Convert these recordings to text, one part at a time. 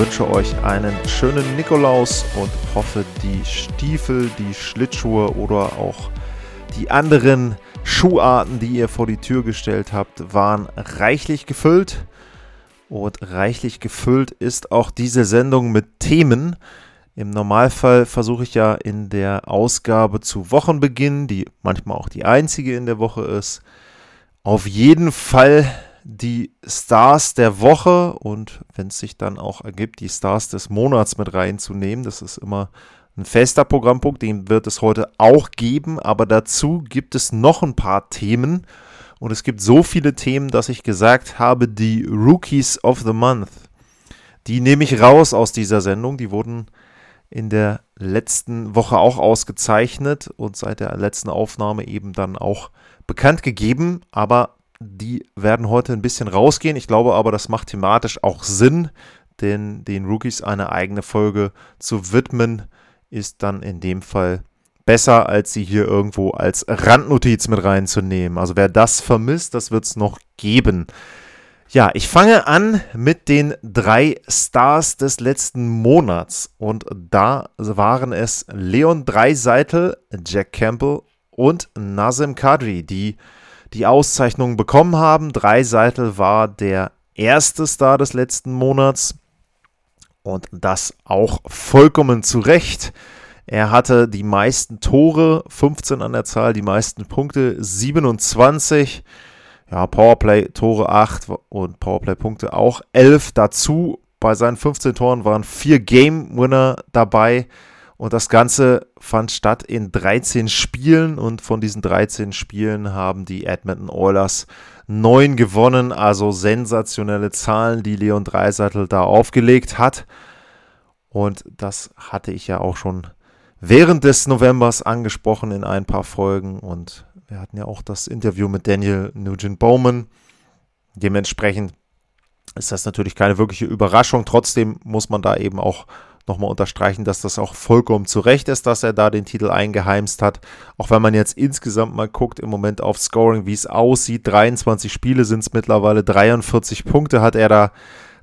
Wünsche euch einen schönen Nikolaus und hoffe, die Stiefel, die Schlittschuhe oder auch die anderen Schuharten, die ihr vor die Tür gestellt habt, waren reichlich gefüllt. Und reichlich gefüllt ist auch diese Sendung mit Themen. Im Normalfall versuche ich ja in der Ausgabe zu Wochenbeginn, die manchmal auch die einzige in der Woche ist, auf jeden Fall die Stars der Woche und wenn es sich dann auch ergibt, die Stars des Monats mit reinzunehmen. Das ist immer ein fester Programmpunkt, den wird es heute auch geben, aber dazu gibt es noch ein paar Themen und es gibt so viele Themen, dass ich gesagt habe, die Rookies of the Month, die nehme ich raus aus dieser Sendung, die wurden in der letzten Woche auch ausgezeichnet und seit der letzten Aufnahme eben dann auch bekannt gegeben, aber die werden heute ein bisschen rausgehen. Ich glaube aber, das macht thematisch auch Sinn, denn den Rookies eine eigene Folge zu widmen, ist dann in dem Fall besser, als sie hier irgendwo als Randnotiz mit reinzunehmen. Also wer das vermisst, das wird es noch geben. Ja, ich fange an mit den drei Stars des letzten Monats. Und da waren es Leon Dreiseitel, Jack Campbell und Nazem Kadri, die die Auszeichnung bekommen haben. Dreiseitel war der erste Star des letzten Monats und das auch vollkommen zu Recht. Er hatte die meisten Tore, 15 an der Zahl, die meisten Punkte, 27. Ja, Powerplay-Tore 8 und Powerplay-Punkte auch 11 dazu. Bei seinen 15 Toren waren vier Game-Winner dabei. Und das Ganze fand statt in 13 Spielen und von diesen 13 Spielen haben die Edmonton Oilers neun gewonnen. Also sensationelle Zahlen, die Leon Dreiseitel da aufgelegt hat. Und das hatte ich ja auch schon während des Novembers angesprochen in ein paar Folgen. Und wir hatten ja auch das Interview mit Daniel Nugent Bowman. Dementsprechend ist das natürlich keine wirkliche Überraschung. Trotzdem muss man da eben auch nochmal unterstreichen, dass das auch vollkommen zu Recht ist, dass er da den Titel eingeheimst hat. Auch wenn man jetzt insgesamt mal guckt, im Moment auf Scoring, wie es aussieht, 23 Spiele sind es mittlerweile, 43 Punkte hat er da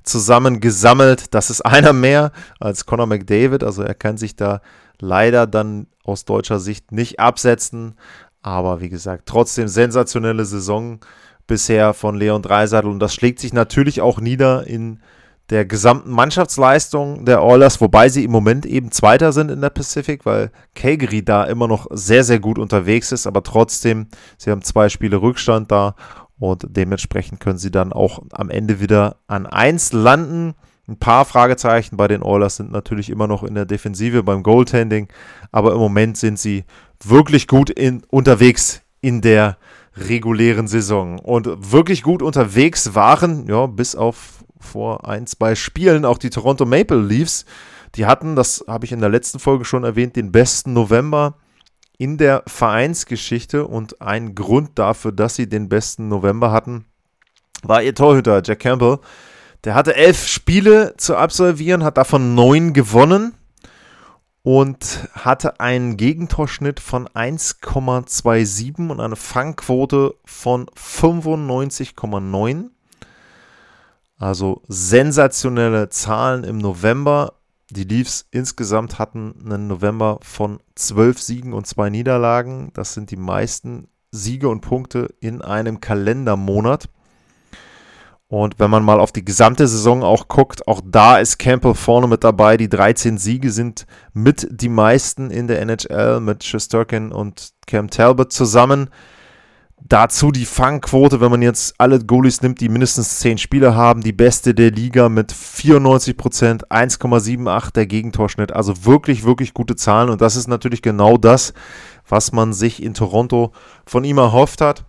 zusammen gesammelt. Das ist einer mehr als Conor McDavid, also er kann sich da leider dann aus deutscher Sicht nicht absetzen. Aber wie gesagt, trotzdem sensationelle Saison bisher von Leon Dreiseitel und das schlägt sich natürlich auch nieder in der gesamten Mannschaftsleistung der Oilers, wobei sie im Moment eben Zweiter sind in der Pacific, weil Calgary da immer noch sehr, sehr gut unterwegs ist, aber trotzdem, sie haben zwei Spiele Rückstand da und dementsprechend können sie dann auch am Ende wieder an 1 landen. Ein paar Fragezeichen bei den Oilers sind natürlich immer noch in der Defensive beim Goaltending, aber im Moment sind sie wirklich gut in, unterwegs in der regulären Saison und wirklich gut unterwegs waren, ja, bis auf vor ein, zwei Spielen auch die Toronto Maple Leafs. Die hatten, das habe ich in der letzten Folge schon erwähnt, den besten November in der Vereinsgeschichte und ein Grund dafür, dass sie den besten November hatten, war ihr Torhüter Jack Campbell. Der hatte elf Spiele zu absolvieren, hat davon neun gewonnen und hatte einen Gegentorschnitt von 1,27 und eine Fangquote von 95,9. Also sensationelle Zahlen im November. Die Leafs insgesamt hatten einen November von zwölf Siegen und zwei Niederlagen. Das sind die meisten Siege und Punkte in einem Kalendermonat. Und wenn man mal auf die gesamte Saison auch guckt, auch da ist Campbell vorne mit dabei. Die 13 Siege sind mit die meisten in der NHL mit Shesterkin und Cam Talbot zusammen. Dazu die Fangquote, wenn man jetzt alle Goalies nimmt, die mindestens 10 Spiele haben, die beste der Liga mit 94%, 1,78 der Gegentorschnitt. Also wirklich, wirklich gute Zahlen. Und das ist natürlich genau das, was man sich in Toronto von ihm erhofft hat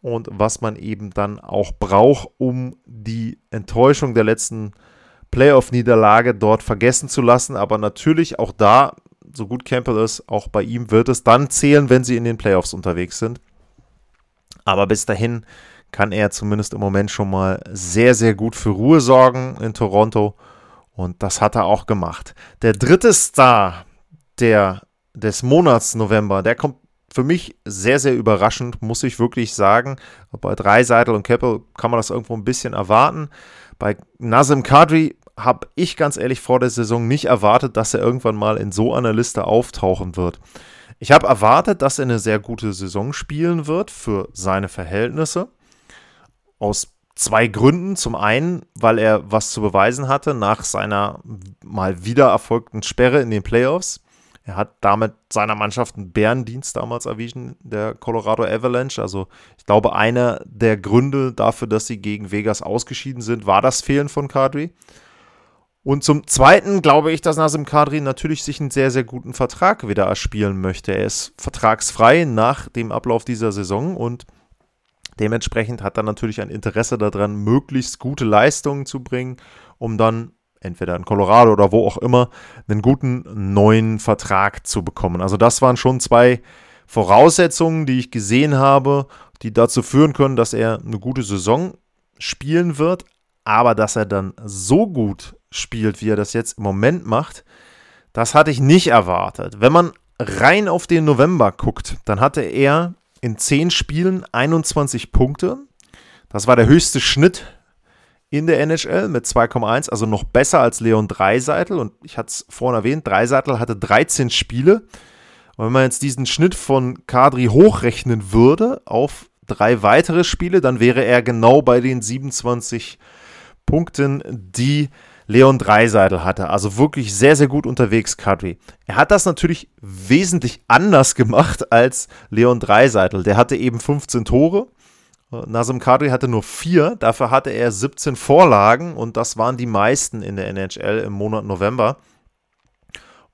und was man eben dann auch braucht, um die Enttäuschung der letzten Playoff-Niederlage dort vergessen zu lassen. Aber natürlich auch da, so gut Campbell ist, auch bei ihm wird es dann zählen, wenn sie in den Playoffs unterwegs sind. Aber bis dahin kann er zumindest im Moment schon mal sehr, sehr gut für Ruhe sorgen in Toronto. Und das hat er auch gemacht. Der dritte Star der, des Monats November, der kommt für mich sehr, sehr überraschend, muss ich wirklich sagen. Bei Dreiseitel und Keppel kann man das irgendwo ein bisschen erwarten. Bei Nazim Kadri habe ich ganz ehrlich vor der Saison nicht erwartet, dass er irgendwann mal in so einer Liste auftauchen wird. Ich habe erwartet, dass er eine sehr gute Saison spielen wird für seine Verhältnisse. Aus zwei Gründen. Zum einen, weil er was zu beweisen hatte nach seiner mal wieder erfolgten Sperre in den Playoffs. Er hat damit seiner Mannschaft einen Bärendienst damals erwiesen, der Colorado Avalanche. Also ich glaube, einer der Gründe dafür, dass sie gegen Vegas ausgeschieden sind, war das Fehlen von Kadri. Und zum Zweiten glaube ich, dass Nasim Kadri natürlich sich einen sehr, sehr guten Vertrag wieder erspielen möchte. Er ist vertragsfrei nach dem Ablauf dieser Saison und dementsprechend hat er natürlich ein Interesse daran, möglichst gute Leistungen zu bringen, um dann entweder in Colorado oder wo auch immer, einen guten neuen Vertrag zu bekommen. Also das waren schon zwei Voraussetzungen, die ich gesehen habe, die dazu führen können, dass er eine gute Saison spielen wird, aber dass er dann so gut spielt, wie er das jetzt im Moment macht, das hatte ich nicht erwartet. Wenn man rein auf den November guckt, dann hatte er in 10 Spielen 21 Punkte. Das war der höchste Schnitt in der NHL mit 2,1, also noch besser als Leon Dreiseitel. Und ich hatte es vorhin erwähnt, Dreiseitel hatte 13 Spiele. Und wenn man jetzt diesen Schnitt von Kadri hochrechnen würde auf drei weitere Spiele, dann wäre er genau bei den 27 Punkten, die Leon Dreiseitel hatte. Also wirklich sehr, sehr gut unterwegs, Kadri. Er hat das natürlich wesentlich anders gemacht als Leon Dreiseitel. Der hatte eben 15 Tore Nazem Kadri hatte nur vier, dafür hatte er 17 Vorlagen und das waren die meisten in der NHL im Monat November.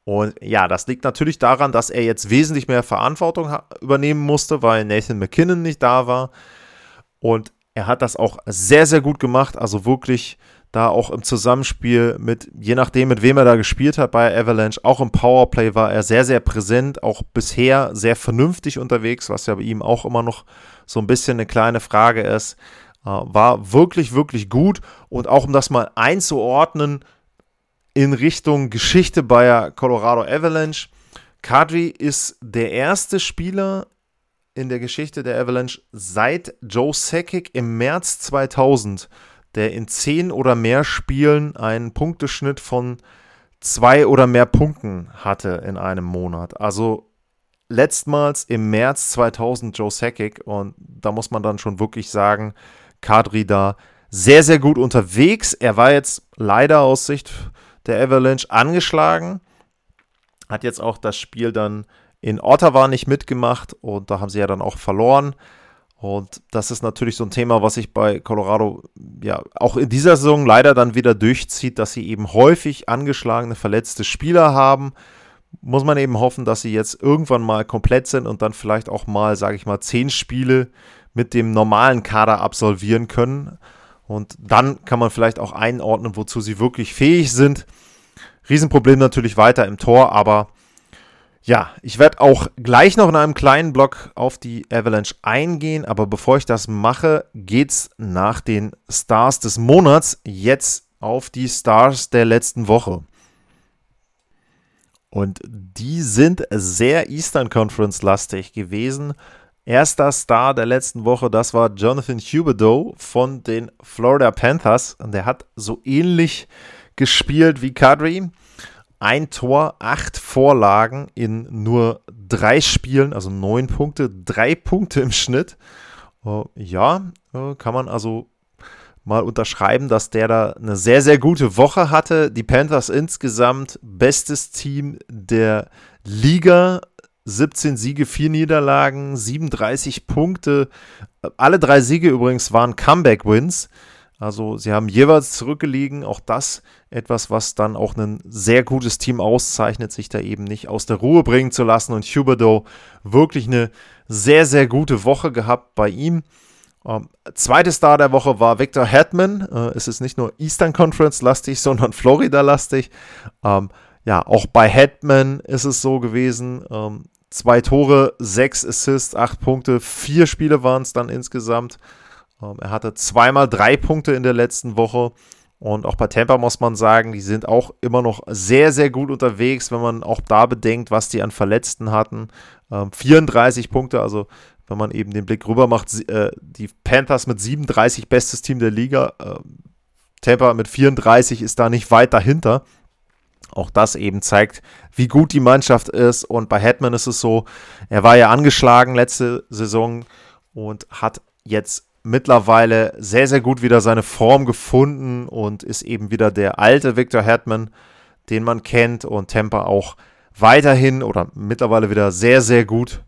Und ja, das liegt natürlich daran, dass er jetzt wesentlich mehr Verantwortung übernehmen musste, weil Nathan McKinnon nicht da war. Und er hat das auch sehr, sehr gut gemacht. Also wirklich da auch im Zusammenspiel mit, je nachdem, mit wem er da gespielt hat bei Avalanche, auch im Powerplay war er sehr, sehr präsent, auch bisher sehr vernünftig unterwegs, was ja bei ihm auch immer noch so ein bisschen eine kleine Frage ist. Äh, war wirklich, wirklich gut und auch um das mal einzuordnen in Richtung Geschichte bei Colorado Avalanche. Kadri ist der erste Spieler in der Geschichte der Avalanche seit Joe Sakic im März 2000 der in zehn oder mehr Spielen einen Punkteschnitt von zwei oder mehr Punkten hatte in einem Monat. Also letztmals im März 2000 Joe Sakic und da muss man dann schon wirklich sagen, Kadri da sehr, sehr gut unterwegs. Er war jetzt leider aus Sicht der Avalanche angeschlagen, hat jetzt auch das Spiel dann in Ottawa nicht mitgemacht und da haben sie ja dann auch verloren. Und das ist natürlich so ein Thema, was sich bei Colorado ja auch in dieser Saison leider dann wieder durchzieht, dass sie eben häufig angeschlagene, verletzte Spieler haben. Muss man eben hoffen, dass sie jetzt irgendwann mal komplett sind und dann vielleicht auch mal, sage ich mal, zehn Spiele mit dem normalen Kader absolvieren können. Und dann kann man vielleicht auch einordnen, wozu sie wirklich fähig sind. Riesenproblem natürlich weiter im Tor, aber ja, ich werde auch gleich noch in einem kleinen Blog auf die Avalanche eingehen, aber bevor ich das mache, geht's nach den Stars des Monats jetzt auf die Stars der letzten Woche. Und die sind sehr Eastern Conference lastig gewesen. Erster Star der letzten Woche, das war Jonathan Huberdeau von den Florida Panthers. Und der hat so ähnlich gespielt wie Kadri ein Tor, acht Vorlagen in nur drei Spielen, also neun Punkte, drei Punkte im Schnitt. Uh, ja, uh, kann man also mal unterschreiben, dass der da eine sehr, sehr gute Woche hatte. Die Panthers insgesamt bestes Team der Liga. 17 Siege, 4 Niederlagen, 37 Punkte. Alle drei Siege übrigens waren Comeback-Wins. Also sie haben jeweils zurückgelegen. Auch das etwas, was dann auch ein sehr gutes Team auszeichnet, sich da eben nicht aus der Ruhe bringen zu lassen. Und Huberdo wirklich eine sehr, sehr gute Woche gehabt bei ihm. Ähm, zweite Star der Woche war Victor Hetman. Äh, es ist nicht nur Eastern Conference lastig, sondern Florida lastig. Ähm, ja, auch bei Hetman ist es so gewesen. Ähm, zwei Tore, sechs Assists, acht Punkte, vier Spiele waren es dann insgesamt. Ähm, er hatte zweimal drei Punkte in der letzten Woche. Und auch bei Tampa muss man sagen, die sind auch immer noch sehr, sehr gut unterwegs, wenn man auch da bedenkt, was die an Verletzten hatten. Ähm, 34 Punkte, also wenn man eben den Blick rüber macht, äh, die Panthers mit 37 bestes Team der Liga. Äh, Tampa mit 34 ist da nicht weit dahinter. Auch das eben zeigt, wie gut die Mannschaft ist. Und bei Hetman ist es so, er war ja angeschlagen letzte Saison und hat jetzt mittlerweile sehr, sehr gut wieder seine Form gefunden und ist eben wieder der alte Victor Hetman, den man kennt und Tampa auch weiterhin oder mittlerweile wieder sehr, sehr gut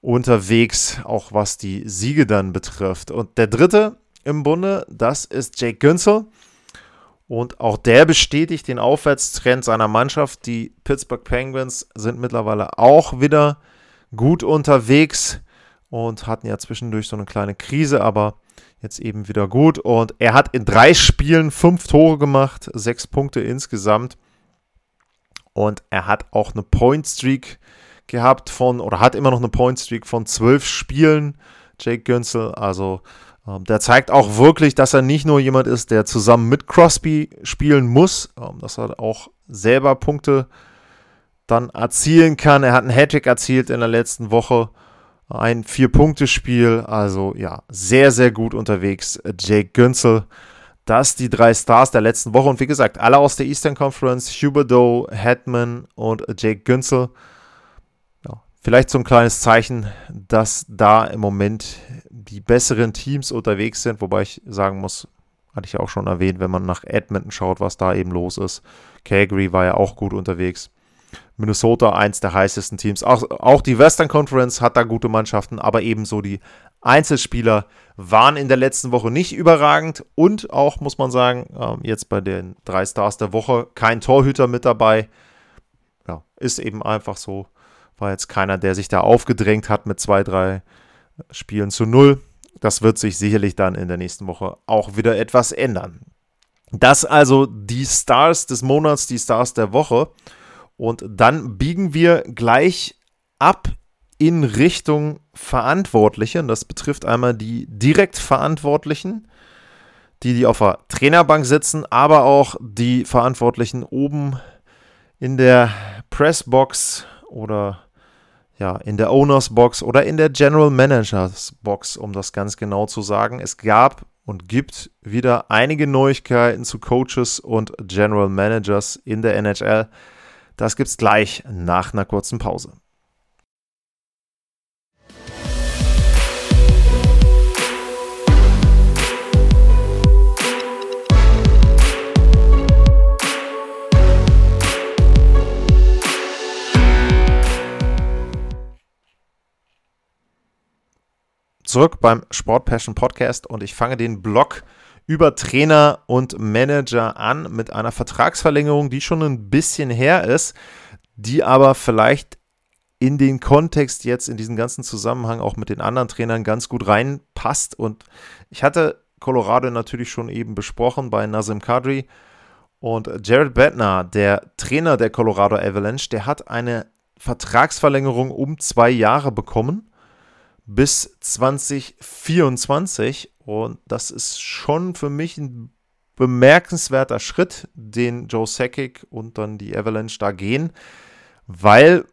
unterwegs, auch was die Siege dann betrifft. Und der dritte im Bunde, das ist Jake Günzel. Und auch der bestätigt den Aufwärtstrend seiner Mannschaft. Die Pittsburgh Penguins sind mittlerweile auch wieder gut unterwegs und hatten ja zwischendurch so eine kleine Krise, aber jetzt eben wieder gut. Und er hat in drei Spielen fünf Tore gemacht, sechs Punkte insgesamt. Und er hat auch eine Point Streak gehabt von, oder hat immer noch eine Point Streak von zwölf Spielen, Jake Günzel. Also ähm, der zeigt auch wirklich, dass er nicht nur jemand ist, der zusammen mit Crosby spielen muss, ähm, dass er auch selber Punkte dann erzielen kann. Er hat einen Hattrick erzielt in der letzten Woche. Ein Vier-Punkte-Spiel. Also ja, sehr, sehr gut unterwegs. Jake Günzel. Das die drei Stars der letzten Woche. Und wie gesagt, alle aus der Eastern Conference. Huberdeau, Hetman und Jake Günzel. Vielleicht so ein kleines Zeichen, dass da im Moment die besseren Teams unterwegs sind, wobei ich sagen muss, hatte ich ja auch schon erwähnt, wenn man nach Edmonton schaut, was da eben los ist. Calgary war ja auch gut unterwegs. Minnesota eins der heißesten Teams. Auch, auch die Western Conference hat da gute Mannschaften, aber ebenso die Einzelspieler waren in der letzten Woche nicht überragend und auch, muss man sagen, ähm, jetzt bei den drei Stars der Woche kein Torhüter mit dabei. Ja, ist eben einfach so. War jetzt keiner, der sich da aufgedrängt hat mit zwei, drei Spielen zu null. Das wird sich sicherlich dann in der nächsten Woche auch wieder etwas ändern. Das also die Stars des Monats, die Stars der Woche. Und dann biegen wir gleich ab in Richtung Verantwortliche. Und das betrifft einmal die direkt Verantwortlichen, die, die auf der Trainerbank sitzen, aber auch die Verantwortlichen oben in der Pressbox oder ja, in der Owners Box oder in der General Managers Box, um das ganz genau zu sagen. Es gab und gibt wieder einige Neuigkeiten zu Coaches und General Managers in der NHL. Das gibt's gleich nach einer kurzen Pause. zurück beim Sport Passion Podcast und ich fange den Blog über Trainer und Manager an mit einer Vertragsverlängerung, die schon ein bisschen her ist, die aber vielleicht in den Kontext jetzt, in diesen ganzen Zusammenhang auch mit den anderen Trainern ganz gut reinpasst. Und ich hatte Colorado natürlich schon eben besprochen bei Nazim Kadri. Und Jared Bettner, der Trainer der Colorado Avalanche, der hat eine Vertragsverlängerung um zwei Jahre bekommen bis 2024. Und das ist schon für mich ein bemerkenswerter Schritt, den Joe Sakic und dann die Avalanche da gehen, weil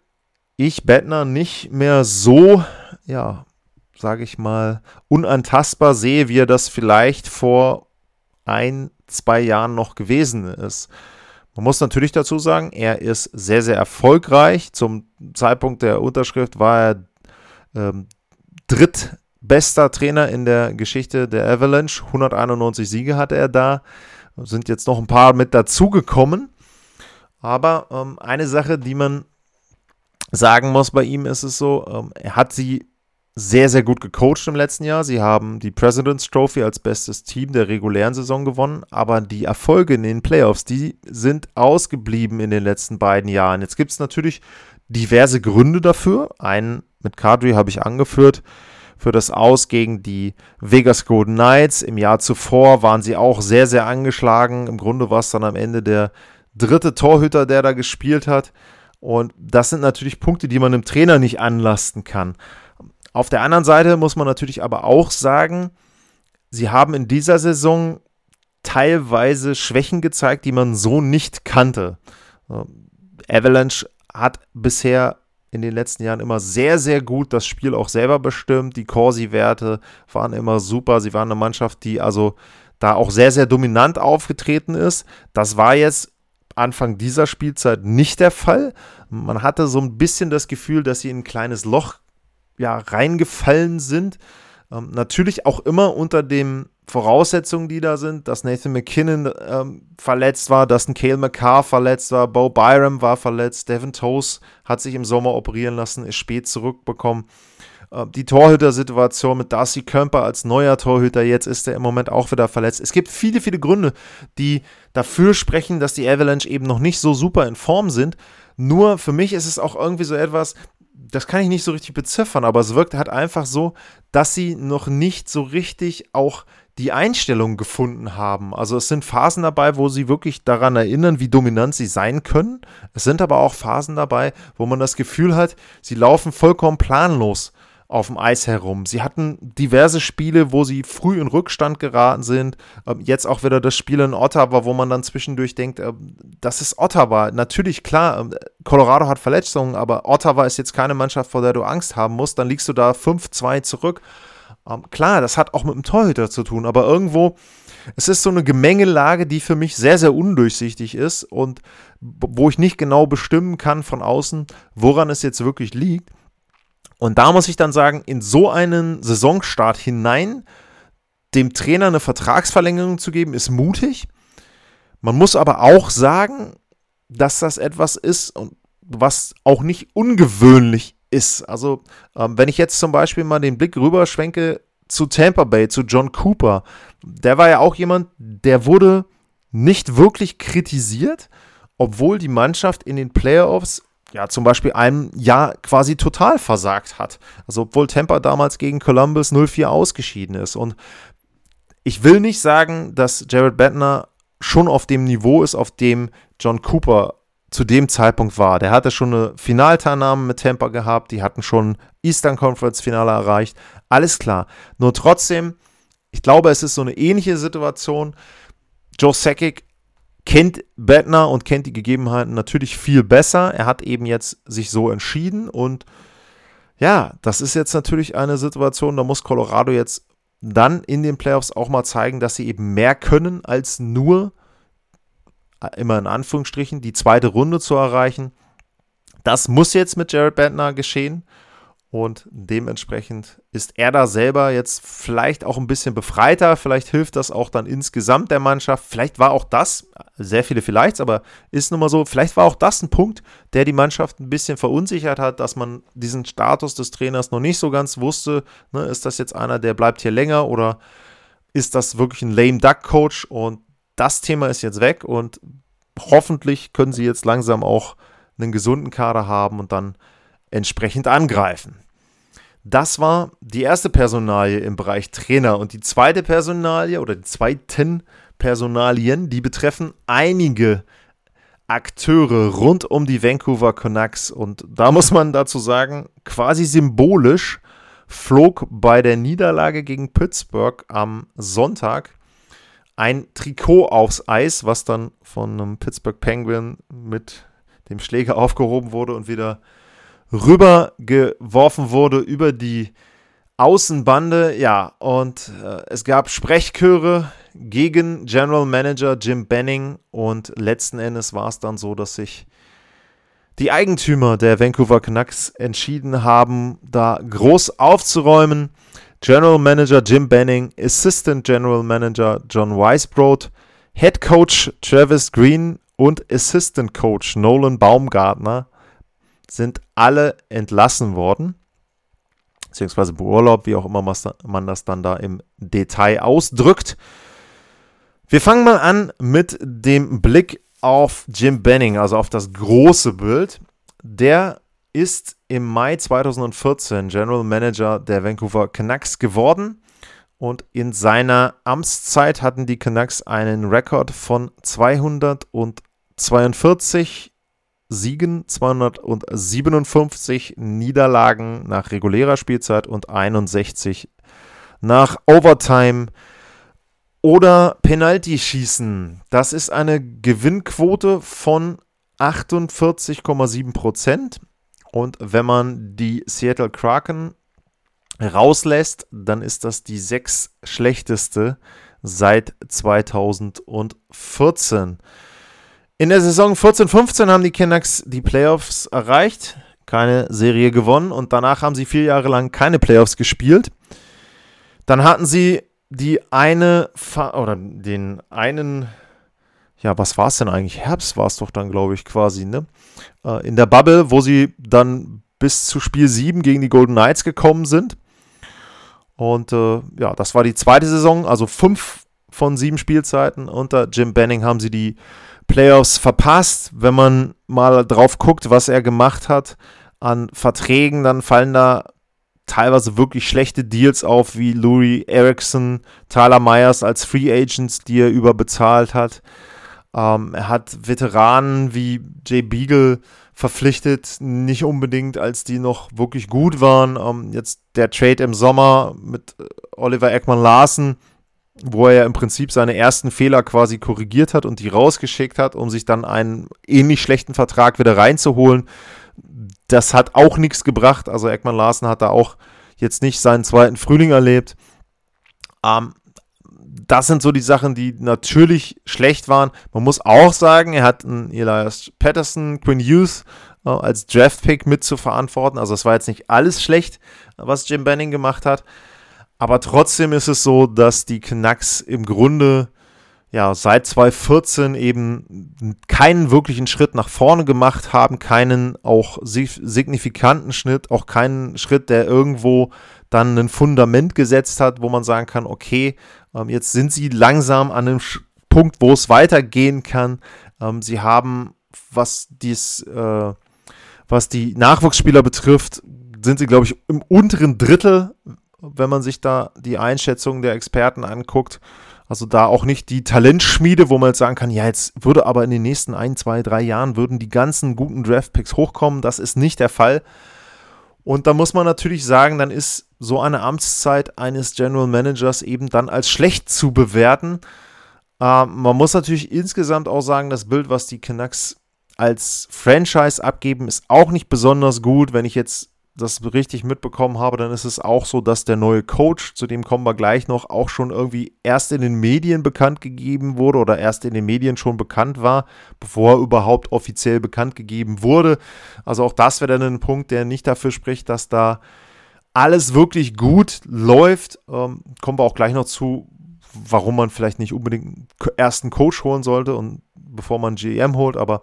ich Bettner nicht mehr so, ja, sage ich mal, unantastbar sehe, wie er das vielleicht vor ein, zwei Jahren noch gewesen ist. Man muss natürlich dazu sagen, er ist sehr, sehr erfolgreich. Zum Zeitpunkt der Unterschrift war er ähm, drittbester Trainer in der Geschichte der Avalanche. 191 Siege hatte er da. Sind jetzt noch ein paar mit dazugekommen. Aber ähm, eine Sache, die man sagen muss bei ihm, ist es so, ähm, er hat sie sehr, sehr gut gecoacht im letzten Jahr. Sie haben die President's Trophy als bestes Team der regulären Saison gewonnen, aber die Erfolge in den Playoffs, die sind ausgeblieben in den letzten beiden Jahren. Jetzt gibt es natürlich diverse Gründe dafür. Einen mit Kadri habe ich angeführt. Für das Aus gegen die Vegas Golden Knights. Im Jahr zuvor waren sie auch sehr, sehr angeschlagen. Im Grunde war es dann am Ende der dritte Torhüter, der da gespielt hat. Und das sind natürlich Punkte, die man dem Trainer nicht anlasten kann. Auf der anderen Seite muss man natürlich aber auch sagen, sie haben in dieser Saison teilweise Schwächen gezeigt, die man so nicht kannte. Avalanche hat bisher in den letzten Jahren immer sehr, sehr gut das Spiel auch selber bestimmt. Die Corsi-Werte waren immer super. Sie waren eine Mannschaft, die also da auch sehr, sehr dominant aufgetreten ist. Das war jetzt Anfang dieser Spielzeit nicht der Fall. Man hatte so ein bisschen das Gefühl, dass sie in ein kleines Loch ja, reingefallen sind. Ähm, natürlich auch immer unter den Voraussetzungen, die da sind, dass Nathan McKinnon ähm, verletzt war, dass ein Cale McCarr verletzt war, Bo Byram war verletzt, Devin Toes hat sich im Sommer operieren lassen, ist spät zurückbekommen. Äh, die Torhüter-Situation mit Darcy Kemper als neuer Torhüter, jetzt ist er im Moment auch wieder verletzt. Es gibt viele, viele Gründe, die dafür sprechen, dass die Avalanche eben noch nicht so super in Form sind. Nur für mich ist es auch irgendwie so etwas, das kann ich nicht so richtig beziffern, aber es wirkt halt einfach so, dass sie noch nicht so richtig auch die Einstellung gefunden haben. Also es sind Phasen dabei, wo sie wirklich daran erinnern, wie dominant sie sein können. Es sind aber auch Phasen dabei, wo man das Gefühl hat, sie laufen vollkommen planlos auf dem Eis herum. Sie hatten diverse Spiele, wo sie früh in Rückstand geraten sind. Ähm, jetzt auch wieder das Spiel in Ottawa, wo man dann zwischendurch denkt, ähm, das ist Ottawa. Natürlich, klar, ähm, Colorado hat Verletzungen, aber Ottawa ist jetzt keine Mannschaft, vor der du Angst haben musst. Dann liegst du da 5-2 zurück. Klar, das hat auch mit dem Torhüter zu tun, aber irgendwo, es ist so eine Gemengelage, die für mich sehr, sehr undurchsichtig ist und wo ich nicht genau bestimmen kann von außen, woran es jetzt wirklich liegt. Und da muss ich dann sagen, in so einen Saisonstart hinein dem Trainer eine Vertragsverlängerung zu geben, ist mutig. Man muss aber auch sagen, dass das etwas ist, was auch nicht ungewöhnlich ist. Also, ähm, wenn ich jetzt zum Beispiel mal den Blick rüberschwenke zu Tampa Bay, zu John Cooper, der war ja auch jemand, der wurde nicht wirklich kritisiert, obwohl die Mannschaft in den Playoffs ja, zum Beispiel einem Jahr quasi total versagt hat. Also obwohl Tampa damals gegen Columbus 0-4 ausgeschieden ist. Und ich will nicht sagen, dass Jared Bettner schon auf dem Niveau ist, auf dem John Cooper zu dem Zeitpunkt war. Der hatte schon eine Finalteilnahme mit Tampa gehabt, die hatten schon Eastern Conference Finale erreicht. Alles klar. Nur trotzdem, ich glaube, es ist so eine ähnliche Situation. Joe Sakic kennt Bettner und kennt die Gegebenheiten natürlich viel besser. Er hat eben jetzt sich so entschieden und ja, das ist jetzt natürlich eine Situation, da muss Colorado jetzt dann in den Playoffs auch mal zeigen, dass sie eben mehr können als nur, immer in Anführungsstrichen, die zweite Runde zu erreichen. Das muss jetzt mit Jared Bettner geschehen. Und dementsprechend ist er da selber jetzt vielleicht auch ein bisschen befreiter. Vielleicht hilft das auch dann insgesamt der Mannschaft. Vielleicht war auch das, sehr viele vielleicht, aber ist nun mal so, vielleicht war auch das ein Punkt, der die Mannschaft ein bisschen verunsichert hat, dass man diesen Status des Trainers noch nicht so ganz wusste. Ne, ist das jetzt einer, der bleibt hier länger oder ist das wirklich ein lame Duck Coach? Und das Thema ist jetzt weg und hoffentlich können sie jetzt langsam auch einen gesunden Kader haben und dann entsprechend angreifen. Das war die erste Personalie im Bereich Trainer und die zweite Personalie oder die zweiten Personalien, die betreffen einige Akteure rund um die Vancouver Canucks und da muss man dazu sagen, quasi symbolisch flog bei der Niederlage gegen Pittsburgh am Sonntag ein Trikot aufs Eis, was dann von einem Pittsburgh Penguin mit dem Schläger aufgehoben wurde und wieder rübergeworfen wurde über die Außenbande. Ja, und äh, es gab Sprechchöre gegen General Manager Jim Benning und letzten Endes war es dann so, dass sich die Eigentümer der Vancouver Canucks entschieden haben, da groß aufzuräumen. General Manager Jim Benning, Assistant General Manager John Weisbrod, Head Coach Travis Green und Assistant Coach Nolan Baumgartner sind alle entlassen worden, beziehungsweise beurlaubt, wie auch immer man das dann da im Detail ausdrückt. Wir fangen mal an mit dem Blick auf Jim Benning, also auf das große Bild. Der ist im Mai 2014 General Manager der Vancouver Canucks geworden. Und in seiner Amtszeit hatten die Canucks einen Rekord von 242 Siegen, 257 Niederlagen nach regulärer Spielzeit und 61 nach Overtime oder Penalty-Schießen. Das ist eine Gewinnquote von 48,7 Prozent. Und wenn man die Seattle Kraken rauslässt, dann ist das die sechs schlechteste seit 2014. In der Saison 14-15 haben die Canucks die Playoffs erreicht, keine Serie gewonnen und danach haben sie vier Jahre lang keine Playoffs gespielt. Dann hatten sie die eine oder den einen, ja, was war es denn eigentlich? Herbst war es doch dann, glaube ich, quasi, ne? Äh, in der Bubble, wo sie dann bis zu Spiel 7 gegen die Golden Knights gekommen sind. Und äh, ja, das war die zweite Saison, also fünf von sieben Spielzeiten. Unter Jim Benning haben sie die Playoffs verpasst. Wenn man mal drauf guckt, was er gemacht hat an Verträgen, dann fallen da teilweise wirklich schlechte Deals auf, wie Louis Erickson, Tyler Myers als Free Agents, die er überbezahlt hat. Ähm, er hat Veteranen wie Jay Beagle verpflichtet, nicht unbedingt, als die noch wirklich gut waren. Ähm, jetzt der Trade im Sommer mit äh, Oliver Eckmann Larsen wo er ja im Prinzip seine ersten Fehler quasi korrigiert hat und die rausgeschickt hat, um sich dann einen ähnlich schlechten Vertrag wieder reinzuholen. Das hat auch nichts gebracht. Also Ekman Larsen hat da auch jetzt nicht seinen zweiten Frühling erlebt. Ähm, das sind so die Sachen, die natürlich schlecht waren. Man muss auch sagen, er hat einen Elias Patterson, Quinn Hughes äh, als Draftpick mit zu verantworten. Also es war jetzt nicht alles schlecht, was Jim Benning gemacht hat. Aber trotzdem ist es so, dass die Canucks im Grunde ja seit 2014 eben keinen wirklichen Schritt nach vorne gemacht haben, keinen auch signifikanten Schritt, auch keinen Schritt, der irgendwo dann ein Fundament gesetzt hat, wo man sagen kann, okay, jetzt sind sie langsam an einem Punkt, wo es weitergehen kann. Ähm, sie haben, was dies, äh, was die Nachwuchsspieler betrifft, sind sie, glaube ich, im unteren Drittel wenn man sich da die Einschätzungen der Experten anguckt. Also da auch nicht die Talentschmiede, wo man jetzt sagen kann, ja, jetzt würde aber in den nächsten ein, zwei, drei Jahren würden die ganzen guten Draftpicks hochkommen. Das ist nicht der Fall. Und da muss man natürlich sagen, dann ist so eine Amtszeit eines General Managers eben dann als schlecht zu bewerten. Ähm, man muss natürlich insgesamt auch sagen, das Bild, was die Canucks als Franchise abgeben, ist auch nicht besonders gut. Wenn ich jetzt das richtig mitbekommen habe, dann ist es auch so, dass der neue Coach, zu dem kommen wir gleich noch, auch schon irgendwie erst in den Medien bekannt gegeben wurde oder erst in den Medien schon bekannt war, bevor er überhaupt offiziell bekannt gegeben wurde. Also auch das wäre dann ein Punkt, der nicht dafür spricht, dass da alles wirklich gut läuft. Ähm, kommen wir auch gleich noch zu, warum man vielleicht nicht unbedingt erst einen Coach holen sollte und bevor man GM holt, aber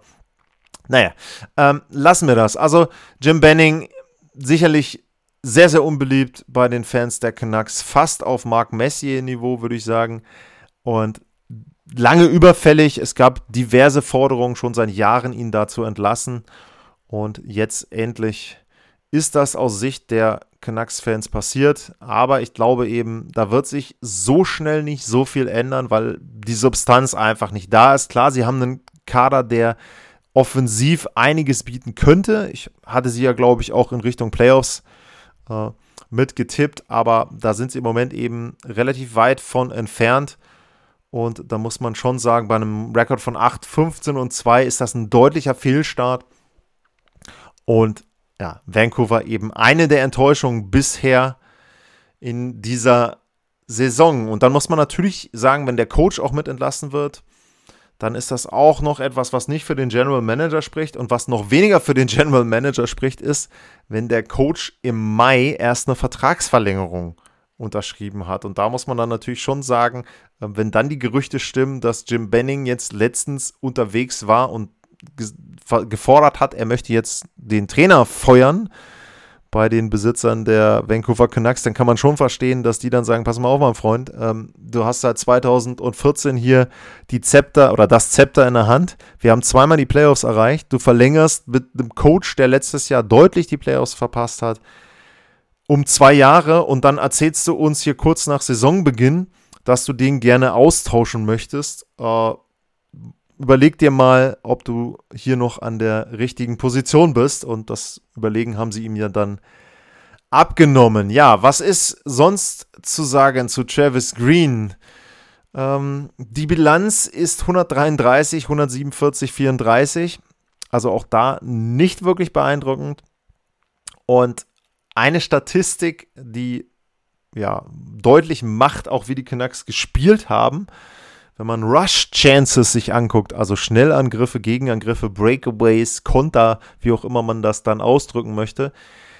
naja, ähm, lassen wir das. Also Jim Benning sicherlich sehr, sehr unbeliebt bei den Fans der Canucks. Fast auf Mark Messier-Niveau, würde ich sagen. Und lange überfällig. Es gab diverse Forderungen schon seit Jahren, ihn da zu entlassen. Und jetzt endlich ist das aus Sicht der Canucks-Fans passiert. Aber ich glaube eben, da wird sich so schnell nicht so viel ändern, weil die Substanz einfach nicht da ist. Klar, sie haben einen Kader, der offensiv einiges bieten könnte. Ich hatte sie ja, glaube ich, auch in Richtung Playoffs äh, mitgetippt, aber da sind sie im Moment eben relativ weit von entfernt. Und da muss man schon sagen, bei einem Rekord von 8, 15 und 2 ist das ein deutlicher Fehlstart. Und ja, Vancouver eben eine der Enttäuschungen bisher in dieser Saison. Und dann muss man natürlich sagen, wenn der Coach auch mit entlassen wird, dann ist das auch noch etwas, was nicht für den General Manager spricht und was noch weniger für den General Manager spricht, ist, wenn der Coach im Mai erst eine Vertragsverlängerung unterschrieben hat. Und da muss man dann natürlich schon sagen, äh, wenn dann die Gerüchte stimmen, dass Jim Benning jetzt letztens unterwegs war und gefordert hat, er möchte jetzt den Trainer feuern, bei den Besitzern der Vancouver Canucks, dann kann man schon verstehen, dass die dann sagen, pass mal auf, mein Freund, ähm, du hast seit 2014 hier die Zepter oder das Zepter in der Hand. Wir haben zweimal die Playoffs erreicht. Du verlängerst mit einem Coach, der letztes Jahr deutlich die Playoffs verpasst hat, um zwei Jahre und dann erzählst du uns hier kurz nach Saisonbeginn, dass du den gerne austauschen möchtest. Äh, überleg dir mal, ob du hier noch an der richtigen Position bist. Und das Überlegen haben sie ihm ja dann abgenommen. Ja, was ist sonst zu sagen zu Travis Green? Ähm, die Bilanz ist 133, 147, 34. Also auch da nicht wirklich beeindruckend. Und eine Statistik, die ja deutlich macht, auch wie die Canucks gespielt haben, wenn man Rush Chances sich anguckt, also Schnellangriffe, Gegenangriffe, Breakaways, Konter, wie auch immer man das dann ausdrücken möchte,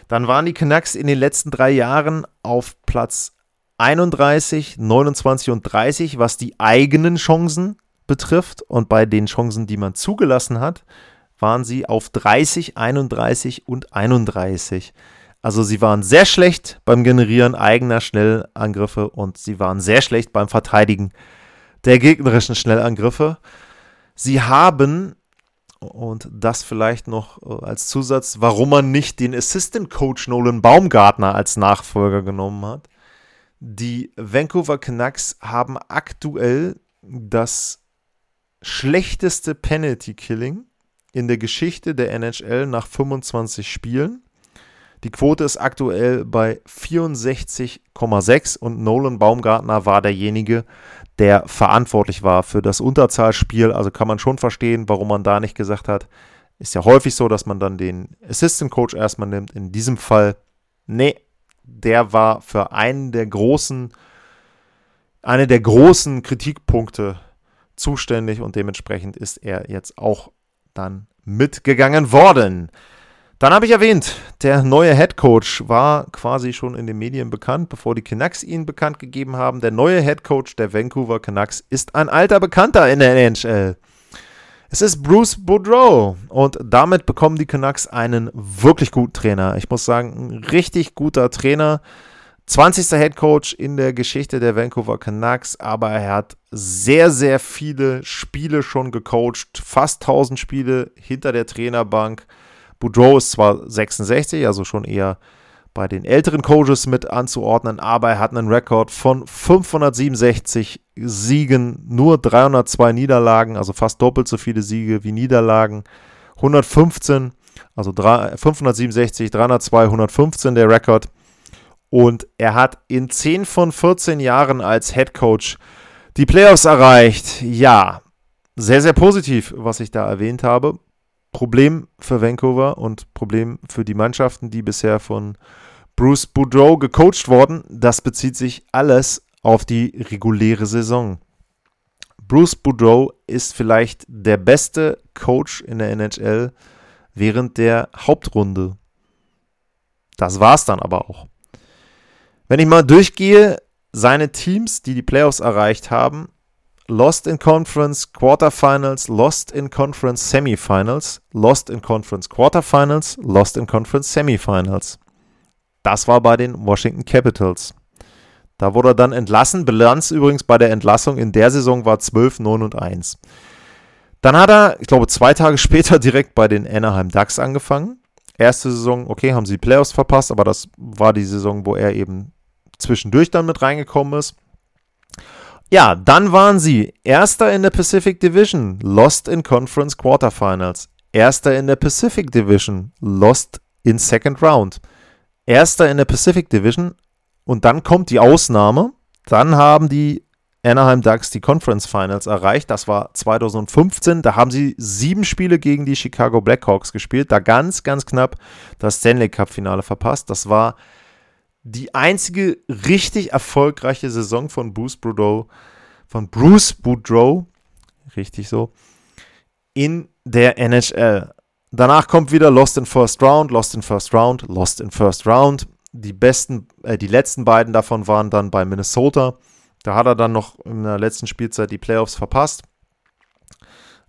dann waren die Canucks in den letzten drei Jahren auf Platz 31, 29 und 30, was die eigenen Chancen betrifft. Und bei den Chancen, die man zugelassen hat, waren sie auf 30, 31 und 31. Also sie waren sehr schlecht beim Generieren eigener Schnellangriffe und sie waren sehr schlecht beim Verteidigen der gegnerischen Schnellangriffe. Sie haben, und das vielleicht noch äh, als Zusatz, warum man nicht den Assistant Coach Nolan Baumgartner als Nachfolger genommen hat. Die Vancouver Canucks haben aktuell das schlechteste Penalty Killing in der Geschichte der NHL nach 25 Spielen. Die Quote ist aktuell bei 64,6 und Nolan Baumgartner war derjenige, der verantwortlich war für das Unterzahlspiel. Also kann man schon verstehen, warum man da nicht gesagt hat. Ist ja häufig so, dass man dann den Assistant Coach erstmal nimmt. In diesem Fall, nee, der war für einen der großen, eine der großen Kritikpunkte zuständig und dementsprechend ist er jetzt auch dann mitgegangen worden. Dann habe ich erwähnt, der neue Head Coach war quasi schon in den Medien bekannt, bevor die Canucks ihn bekannt gegeben haben. Der neue Head Coach der Vancouver Canucks ist ein alter Bekannter in der NHL. Es ist Bruce Boudreau und damit bekommen die Canucks einen wirklich guten Trainer. Ich muss sagen, ein richtig guter Trainer. 20. Head Coach in der Geschichte der Vancouver Canucks, aber er hat sehr, sehr viele Spiele schon gecoacht, fast 1000 Spiele hinter der Trainerbank. Boudreau ist zwar 66, also schon eher bei den älteren Coaches mit anzuordnen, aber er hat einen Rekord von 567 Siegen, nur 302 Niederlagen, also fast doppelt so viele Siege wie Niederlagen. 115, also 567, 302, 115 der Rekord. Und er hat in 10 von 14 Jahren als Head Coach die Playoffs erreicht. Ja, sehr, sehr positiv, was ich da erwähnt habe. Problem für Vancouver und Problem für die Mannschaften, die bisher von Bruce Boudreau gecoacht wurden. Das bezieht sich alles auf die reguläre Saison. Bruce Boudreau ist vielleicht der beste Coach in der NHL während der Hauptrunde. Das war's dann aber auch. Wenn ich mal durchgehe, seine Teams, die die Playoffs erreicht haben, Lost in Conference Quarterfinals, Lost in Conference Semifinals, Lost in Conference Quarterfinals, Lost in Conference Semifinals. Das war bei den Washington Capitals. Da wurde er dann entlassen. Bilanz übrigens bei der Entlassung in der Saison war 12, 9 und 1. Dann hat er, ich glaube, zwei Tage später direkt bei den Anaheim Ducks angefangen. Erste Saison, okay, haben sie Playoffs verpasst, aber das war die Saison, wo er eben zwischendurch dann mit reingekommen ist. Ja, dann waren sie Erster in der Pacific Division, lost in Conference Quarterfinals. Erster in der Pacific Division, lost in Second Round. Erster in der Pacific Division und dann kommt die Ausnahme. Dann haben die Anaheim Ducks die Conference Finals erreicht. Das war 2015. Da haben sie sieben Spiele gegen die Chicago Blackhawks gespielt. Da ganz, ganz knapp das Stanley Cup Finale verpasst. Das war die einzige richtig erfolgreiche Saison von Bruce Boudreau, von Bruce Boudreau, richtig so, in der NHL. Danach kommt wieder Lost in First Round, Lost in First Round, Lost in First Round. Die besten, äh, die letzten beiden davon waren dann bei Minnesota. Da hat er dann noch in der letzten Spielzeit die Playoffs verpasst.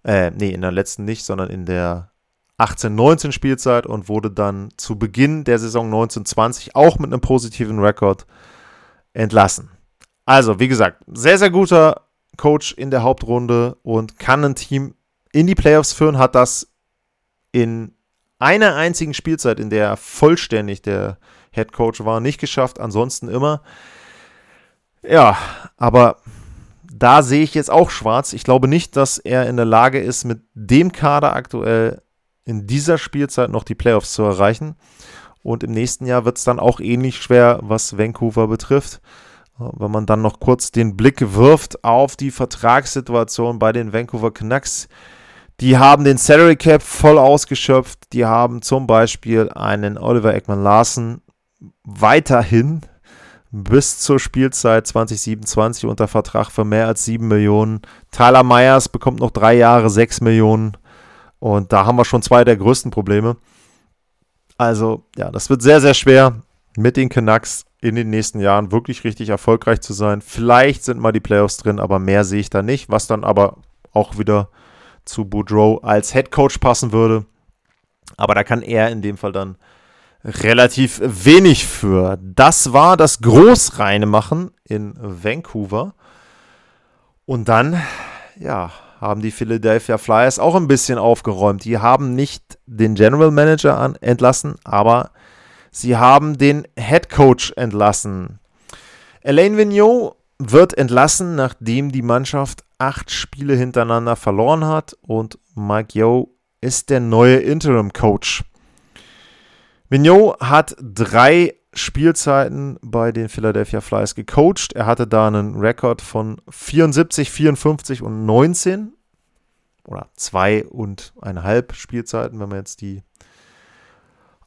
Äh, nee, in der letzten nicht, sondern in der 18-19 Spielzeit und wurde dann zu Beginn der Saison 1920 auch mit einem positiven Rekord entlassen. Also, wie gesagt, sehr, sehr guter Coach in der Hauptrunde und kann ein Team in die Playoffs führen, hat das in einer einzigen Spielzeit, in der er vollständig der Head Coach war, nicht geschafft, ansonsten immer. Ja, aber da sehe ich jetzt auch schwarz. Ich glaube nicht, dass er in der Lage ist, mit dem Kader aktuell in dieser Spielzeit noch die Playoffs zu erreichen. Und im nächsten Jahr wird es dann auch ähnlich schwer, was Vancouver betrifft. Wenn man dann noch kurz den Blick wirft auf die Vertragssituation bei den Vancouver Canucks, die haben den Salary Cap voll ausgeschöpft. Die haben zum Beispiel einen Oliver Ekman Larsen weiterhin bis zur Spielzeit 2027 unter Vertrag für mehr als 7 Millionen. Tyler Myers bekommt noch drei Jahre 6 Millionen. Und da haben wir schon zwei der größten Probleme. Also, ja, das wird sehr, sehr schwer mit den Canucks in den nächsten Jahren wirklich richtig erfolgreich zu sein. Vielleicht sind mal die Playoffs drin, aber mehr sehe ich da nicht, was dann aber auch wieder zu Boudreau als Head Coach passen würde. Aber da kann er in dem Fall dann relativ wenig für. Das war das Großreine machen in Vancouver. Und dann, ja, haben die Philadelphia Flyers auch ein bisschen aufgeräumt. Die haben nicht den General Manager an, entlassen, aber sie haben den Head Coach entlassen. Elaine Vigneault wird entlassen, nachdem die Mannschaft acht Spiele hintereinander verloren hat und Mike Yo ist der neue Interim Coach. Vigneault hat drei Spielzeiten bei den Philadelphia Flyers gecoacht. Er hatte da einen Rekord von 74, 54 und 19 oder zwei und eineinhalb Spielzeiten, wenn man jetzt die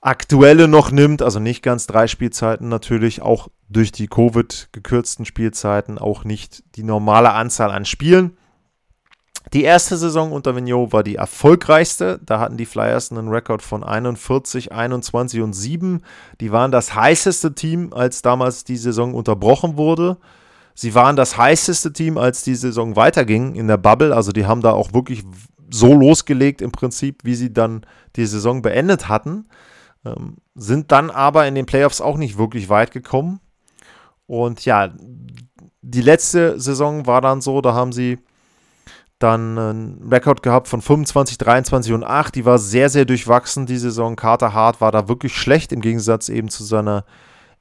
aktuelle noch nimmt, also nicht ganz drei Spielzeiten natürlich, auch durch die Covid gekürzten Spielzeiten, auch nicht die normale Anzahl an Spielen. Die erste Saison unter Vigneault war die erfolgreichste. Da hatten die Flyers einen Rekord von 41, 21 und 7. Die waren das heißeste Team, als damals die Saison unterbrochen wurde. Sie waren das heißeste Team, als die Saison weiterging in der Bubble. Also die haben da auch wirklich so losgelegt im Prinzip, wie sie dann die Saison beendet hatten. Ähm, sind dann aber in den Playoffs auch nicht wirklich weit gekommen. Und ja, die letzte Saison war dann so, da haben sie dann einen Rekord gehabt von 25, 23 und 8. Die war sehr, sehr durchwachsen, die Saison. Carter Hart war da wirklich schlecht im Gegensatz eben zu seiner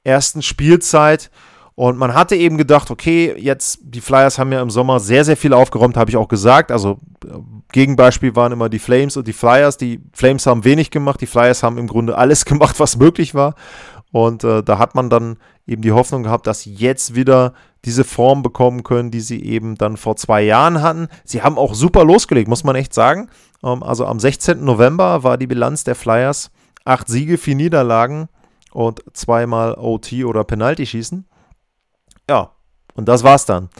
ersten Spielzeit. Und man hatte eben gedacht, okay, jetzt die Flyers haben ja im Sommer sehr, sehr viel aufgeräumt, habe ich auch gesagt. Also Gegenbeispiel waren immer die Flames und die Flyers. Die Flames haben wenig gemacht, die Flyers haben im Grunde alles gemacht, was möglich war. Und äh, da hat man dann eben die Hoffnung gehabt, dass jetzt wieder diese Form bekommen können, die sie eben dann vor zwei Jahren hatten. Sie haben auch super losgelegt, muss man echt sagen. Ähm, also am 16. November war die Bilanz der Flyers acht Siege, vier Niederlagen und zweimal OT oder Penalty schießen. Ja, und das war's dann.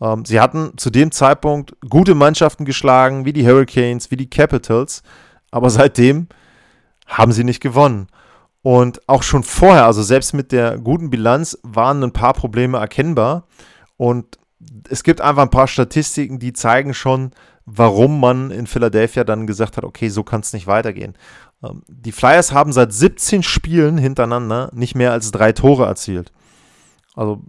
Ähm, sie hatten zu dem Zeitpunkt gute Mannschaften geschlagen, wie die Hurricanes, wie die Capitals, aber seitdem haben sie nicht gewonnen. Und auch schon vorher, also selbst mit der guten Bilanz, waren ein paar Probleme erkennbar. Und es gibt einfach ein paar Statistiken, die zeigen schon, warum man in Philadelphia dann gesagt hat, okay, so kann es nicht weitergehen. Ähm, die Flyers haben seit 17 Spielen hintereinander nicht mehr als drei Tore erzielt. Also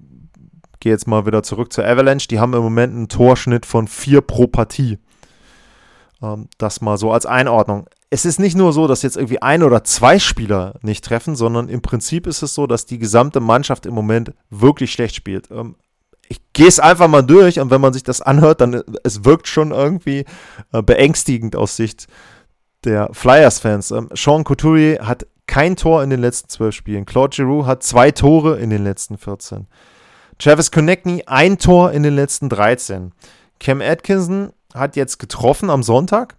gehe jetzt mal wieder zurück zur Avalanche. Die haben im Moment einen Torschnitt von 4 pro Partie. Ähm, das mal so als Einordnung es ist nicht nur so, dass jetzt irgendwie ein oder zwei Spieler nicht treffen, sondern im Prinzip ist es so, dass die gesamte Mannschaft im Moment wirklich schlecht spielt. Ähm, ich gehe es einfach mal durch und wenn man sich das anhört, dann es wirkt schon irgendwie äh, beängstigend aus Sicht der Flyers-Fans. Ähm, Sean Couturier hat kein Tor in den letzten zwölf Spielen. Claude Giroux hat zwei Tore in den letzten 14. Travis Konechny ein Tor in den letzten 13. Cam Atkinson hat jetzt getroffen am Sonntag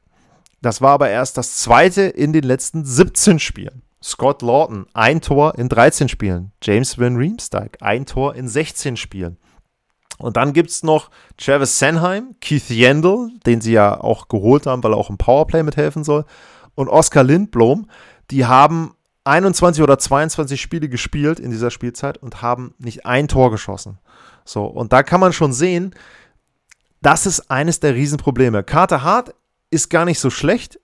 das war aber erst das zweite in den letzten 17 Spielen. Scott Lawton, ein Tor in 13 Spielen. James Van Riemsdyk, ein Tor in 16 Spielen. Und dann gibt es noch Travis Sanheim, Keith Yandel, den sie ja auch geholt haben, weil er auch im Powerplay mithelfen soll, und Oscar Lindblom. Die haben 21 oder 22 Spiele gespielt in dieser Spielzeit und haben nicht ein Tor geschossen. So, und da kann man schon sehen, das ist eines der Riesenprobleme. Carter Hart ist gar nicht so schlecht,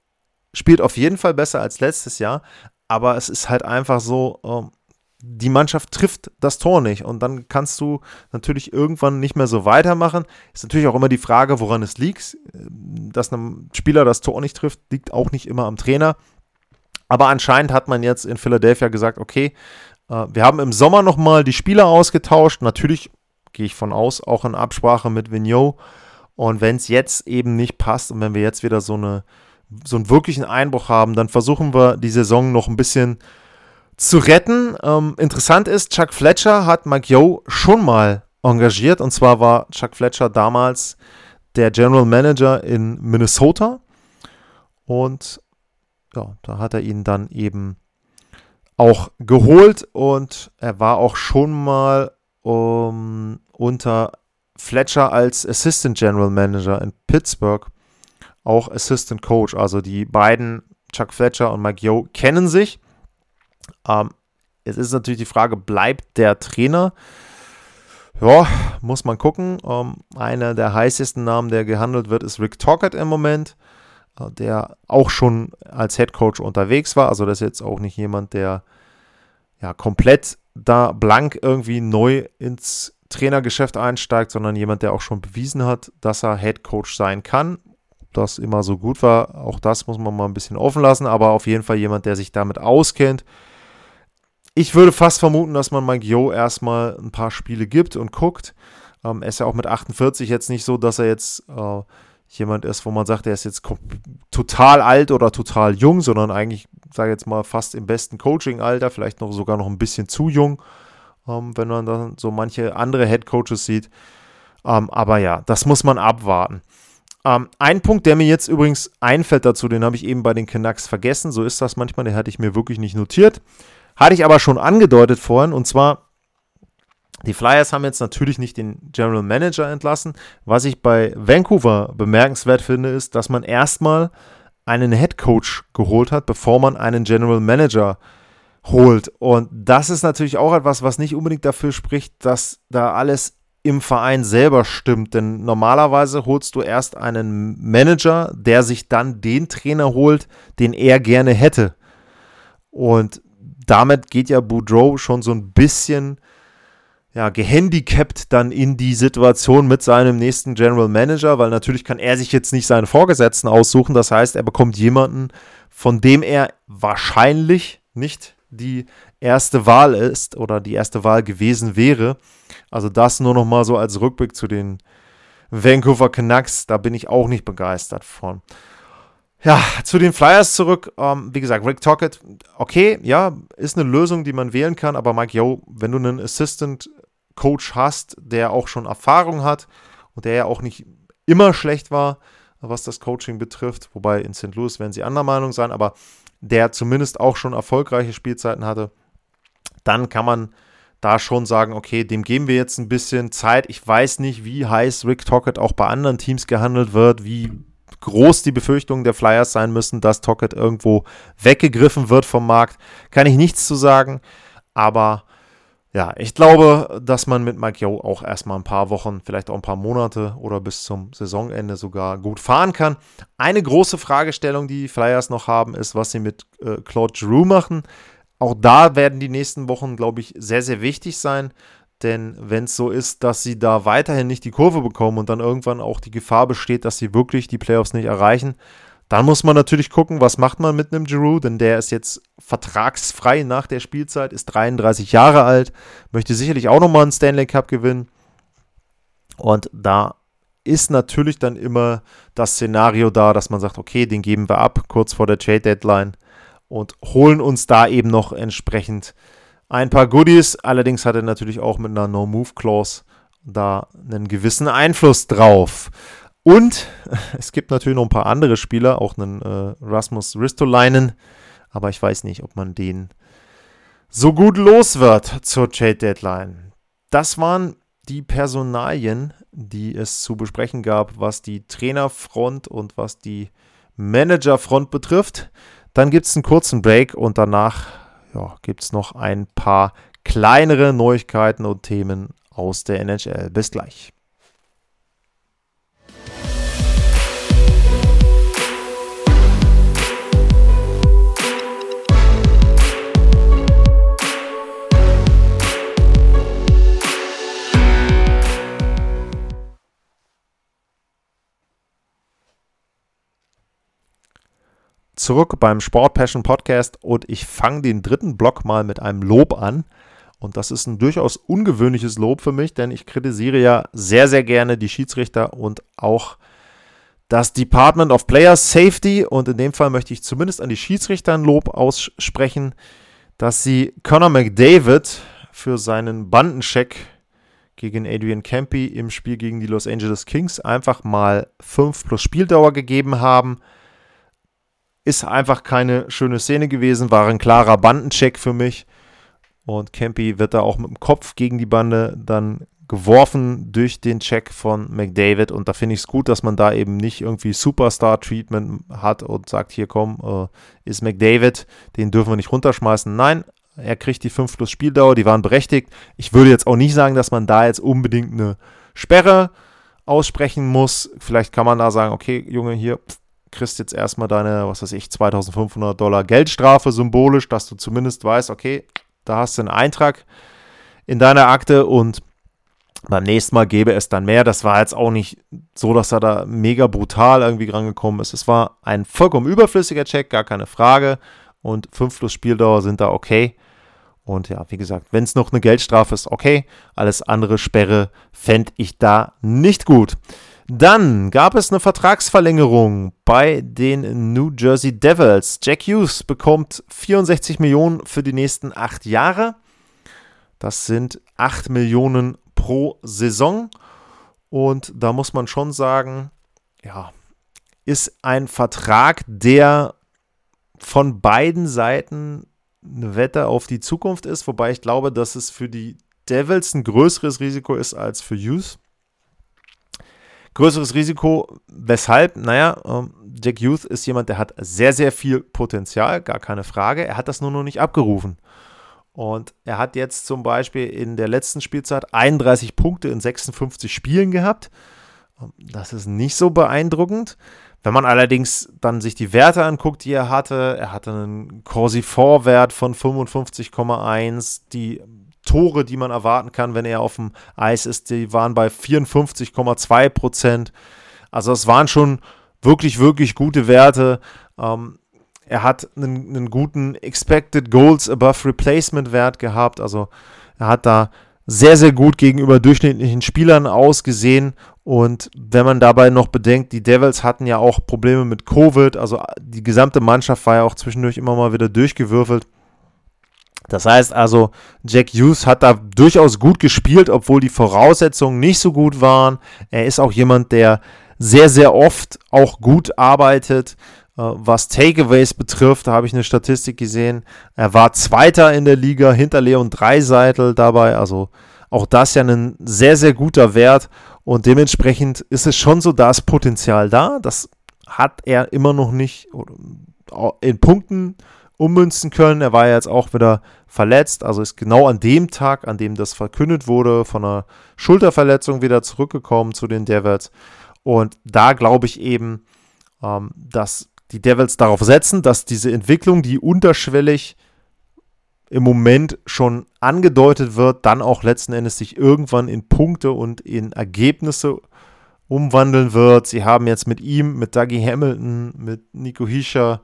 spielt auf jeden Fall besser als letztes Jahr, aber es ist halt einfach so, ähm, die Mannschaft trifft das Tor nicht und dann kannst du natürlich irgendwann nicht mehr so weitermachen. Ist natürlich auch immer die Frage, woran es liegt. Dass ein Spieler das Tor nicht trifft, liegt auch nicht immer am Trainer. Aber anscheinend hat man jetzt in Philadelphia gesagt, okay, äh, wir haben im Sommer nochmal die Spieler ausgetauscht. Natürlich gehe ich von aus, auch in Absprache mit Vigneault. Und wenn es jetzt eben nicht passt und wenn wir jetzt wieder so, eine, so einen wirklichen Einbruch haben, dann versuchen wir die Saison noch ein bisschen zu retten. Ähm, interessant ist, Chuck Fletcher hat Mike Yo schon mal engagiert. Und zwar war Chuck Fletcher damals der General Manager in Minnesota. Und ja, da hat er ihn dann eben auch geholt und er war auch schon mal um, unter Fletcher als Assistant General Manager in Pittsburgh, auch Assistant Coach. Also die beiden, Chuck Fletcher und Mike Yo, kennen sich. Ähm, es ist natürlich die Frage, bleibt der Trainer? Ja, muss man gucken. Ähm, einer der heißesten Namen, der gehandelt wird, ist Rick Tockett im Moment, äh, der auch schon als Head Coach unterwegs war. Also das ist jetzt auch nicht jemand, der ja komplett da blank irgendwie neu ins Trainergeschäft einsteigt, sondern jemand, der auch schon bewiesen hat, dass er Head Coach sein kann. Ob das immer so gut war, auch das muss man mal ein bisschen offen lassen, aber auf jeden Fall jemand, der sich damit auskennt ich würde fast vermuten, dass man Mike Yo erstmal ein paar Spiele gibt und guckt. Ähm, er ist ja auch mit 48 jetzt nicht so, dass er jetzt äh, jemand ist, wo man sagt, er ist jetzt total alt oder total jung, sondern eigentlich, sage ich jetzt mal, fast im besten Coaching-Alter, vielleicht noch sogar noch ein bisschen zu jung, ähm, wenn man dann so manche andere Head Coaches sieht. Ähm, aber ja, das muss man abwarten. Ähm, ein Punkt, der mir jetzt übrigens einfällt dazu, den habe ich eben bei den Canucks vergessen. So ist das manchmal, den hatte ich mir wirklich nicht notiert. Hatte ich aber schon angedeutet vorhin, und zwar, die Flyers haben jetzt natürlich nicht den General Manager entlassen. Was ich bei Vancouver bemerkenswert finde, ist, dass man erstmal einen Head Coach geholt hat, bevor man einen General Manager holt. Und das ist natürlich auch etwas, was nicht unbedingt dafür spricht, dass da alles im Verein selber stimmt. Denn normalerweise holst du erst einen Manager, der sich dann den Trainer holt, den er gerne hätte. Und damit geht ja Boudreau schon so ein bisschen ja, gehandicapt dann in die Situation mit seinem nächsten General Manager, weil natürlich kann er sich jetzt nicht seinen Vorgesetzten aussuchen. Das heißt, er bekommt jemanden, von dem er wahrscheinlich nicht die erste Wahl ist oder die erste Wahl gewesen wäre. Also das nur noch mal so als Rückblick zu den Vancouver Canucks. Da bin ich auch nicht begeistert von. Ja, zu den Flyers zurück. Ähm, wie gesagt, Rick Tockett, okay, ja, ist eine Lösung, die man wählen kann, aber Mike Yo, wenn du einen Assistant Coach hast, der auch schon Erfahrung hat und der ja auch nicht immer schlecht war, was das Coaching betrifft, wobei in St. Louis werden sie anderer Meinung sein, aber der zumindest auch schon erfolgreiche Spielzeiten hatte, dann kann man da schon sagen, okay, dem geben wir jetzt ein bisschen Zeit. Ich weiß nicht, wie heiß Rick Tockett auch bei anderen Teams gehandelt wird, wie groß die Befürchtungen der Flyers sein müssen, dass Tocket irgendwo weggegriffen wird vom Markt, kann ich nichts zu sagen. Aber ja, ich glaube, dass man mit Mike Yo auch erstmal ein paar Wochen, vielleicht auch ein paar Monate oder bis zum Saisonende sogar gut fahren kann. Eine große Fragestellung, die die Flyers noch haben, ist, was sie mit äh, Claude Giroux machen. Auch da werden die nächsten Wochen, glaube ich, sehr, sehr wichtig sein. Denn wenn es so ist, dass sie da weiterhin nicht die Kurve bekommen und dann irgendwann auch die Gefahr besteht, dass sie wirklich die Playoffs nicht erreichen, dann muss man natürlich gucken, was macht man mit einem Giroud, denn der ist jetzt vertragsfrei nach der Spielzeit, ist 33 Jahre alt, möchte sicherlich auch nochmal einen Stanley Cup gewinnen. Und da ist natürlich dann immer das Szenario da, dass man sagt, okay, den geben wir ab, kurz vor der Trade Deadline und holen uns da eben noch entsprechend ein paar Goodies. Allerdings hat er natürlich auch mit einer No-Move-Clause da einen gewissen Einfluss drauf. Und es gibt natürlich noch ein paar andere Spieler, auch einen äh, Rasmus Ristolainen, aber ich weiß nicht, ob man den so gut los wird zur Trade Deadline. Das waren die Personalien, die es zu besprechen gab, was die Trainerfront und was die Managerfront betrifft. Dann gibt es einen kurzen Break und danach ja, gibt es noch ein paar kleinere Neuigkeiten und Themen aus der NHL. Bis gleich. Zurück beim Sport Passion Podcast und ich fange den dritten Block mal mit einem Lob an. Und das ist ein durchaus ungewöhnliches Lob für mich, denn ich kritisiere ja sehr, sehr gerne die Schiedsrichter und auch das Department of Player Safety. Und in dem Fall möchte ich zumindest an die Schiedsrichter ein Lob aussprechen, dass sie Conor McDavid für seinen Bandencheck gegen Adrian Campy im Spiel gegen die Los Angeles Kings einfach mal 5 plus Spieldauer gegeben haben. Ist einfach keine schöne Szene gewesen, war ein klarer Bandencheck für mich. Und Campy wird da auch mit dem Kopf gegen die Bande dann geworfen durch den Check von McDavid. Und da finde ich es gut, dass man da eben nicht irgendwie Superstar-Treatment hat und sagt, hier komm, äh, ist McDavid, den dürfen wir nicht runterschmeißen. Nein, er kriegt die 5 plus Spieldauer, die waren berechtigt. Ich würde jetzt auch nicht sagen, dass man da jetzt unbedingt eine Sperre aussprechen muss. Vielleicht kann man da sagen, okay, Junge, hier kriegst jetzt erstmal deine, was weiß ich, 2500 Dollar Geldstrafe symbolisch, dass du zumindest weißt, okay, da hast du einen Eintrag in deiner Akte und beim nächsten Mal gäbe es dann mehr. Das war jetzt auch nicht so, dass er da mega brutal irgendwie rangekommen ist. Es war ein vollkommen überflüssiger Check, gar keine Frage. Und 5 plus Spieldauer sind da okay. Und ja, wie gesagt, wenn es noch eine Geldstrafe ist, okay. Alles andere Sperre fände ich da nicht gut. Dann gab es eine Vertragsverlängerung bei den New Jersey Devils. Jack Hughes bekommt 64 Millionen für die nächsten acht Jahre. Das sind 8 Millionen pro Saison. Und da muss man schon sagen, ja, ist ein Vertrag, der von beiden Seiten eine Wette auf die Zukunft ist, wobei ich glaube, dass es für die Devils ein größeres Risiko ist als für Hughes. Größeres Risiko, weshalb? Naja, ähm, Jack Youth ist jemand, der hat sehr, sehr viel Potenzial, gar keine Frage. Er hat das nur noch nicht abgerufen. Und er hat jetzt zum Beispiel in der letzten Spielzeit 31 Punkte in 56 Spielen gehabt. Ähm, das ist nicht so beeindruckend. Wenn man allerdings dann sich die Werte anguckt, die er hatte, er hatte einen Corsi 4 Wert von 55,1, die Tore, die man erwarten kann, wenn er auf dem Eis ist, die waren bei 54,2 Prozent. Also es waren schon wirklich, wirklich gute Werte. Ähm, er hat einen, einen, guten Expected Goals Above Replacement Wert gehabt. Also er hat da sehr, sehr gut gegenüber durchschnittlichen Spielern ausgesehen. Und wenn man dabei noch bedenkt, die Devils hatten ja auch Probleme mit Covid, also die gesamte Mannschaft war ja auch zwischendurch immer mal wieder durchgewürfelt. Das heißt also, Jack Hughes hat da durchaus gut gespielt, obwohl die Voraussetzungen nicht so gut waren. Er ist auch jemand, der sehr, sehr oft auch gut arbeitet. Äh, was Takeaways betrifft, da habe ich eine Statistik gesehen. Er war Zweiter in der Liga hinter Leon Dreiseitel dabei. Also auch das ja ein sehr, sehr guter Wert. Und dementsprechend ist es schon so, da Potenzial da. Das hat er immer noch nicht in Punkten ummünzen können. Er war ja jetzt auch wieder verletzt, also ist genau an dem Tag, an dem das verkündet wurde, von einer Schulterverletzung wieder zurückgekommen zu den Devils. Und da glaube ich eben, ähm, dass die Devils darauf setzen, dass diese Entwicklung, die unterschwellig im Moment schon angedeutet wird, dann auch letzten Endes sich irgendwann in Punkte und in Ergebnisse umwandeln wird. Sie haben jetzt mit ihm, mit Dougie Hamilton, mit Nico Hischer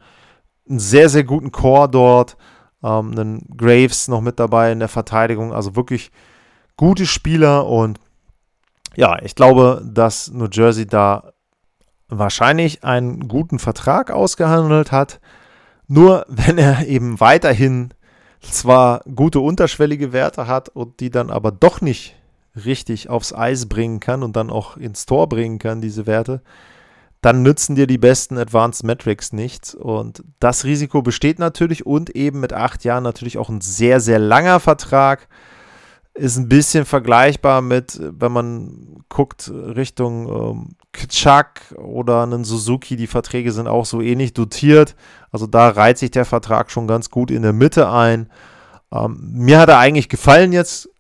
einen sehr, sehr guten Chor dort. Ähm, einen Graves noch mit dabei in der Verteidigung. Also wirklich gute Spieler und ja, ich glaube, dass New Jersey da wahrscheinlich einen guten Vertrag ausgehandelt hat. Nur wenn er eben weiterhin zwar gute unterschwellige Werte hat und die dann aber doch nicht richtig aufs Eis bringen kann und dann auch ins Tor bringen kann, diese Werte, dann nützen dir die besten Advanced Metrics nichts. Und das Risiko besteht natürlich und eben mit acht Jahren natürlich auch ein sehr, sehr langer Vertrag ist ein bisschen vergleichbar mit, wenn man guckt Richtung ähm, Kchak oder einen Suzuki, die Verträge sind auch so ähnlich dotiert. Also da reiht sich der Vertrag schon ganz gut in der Mitte ein. Ähm, mir hat er eigentlich gefallen jetzt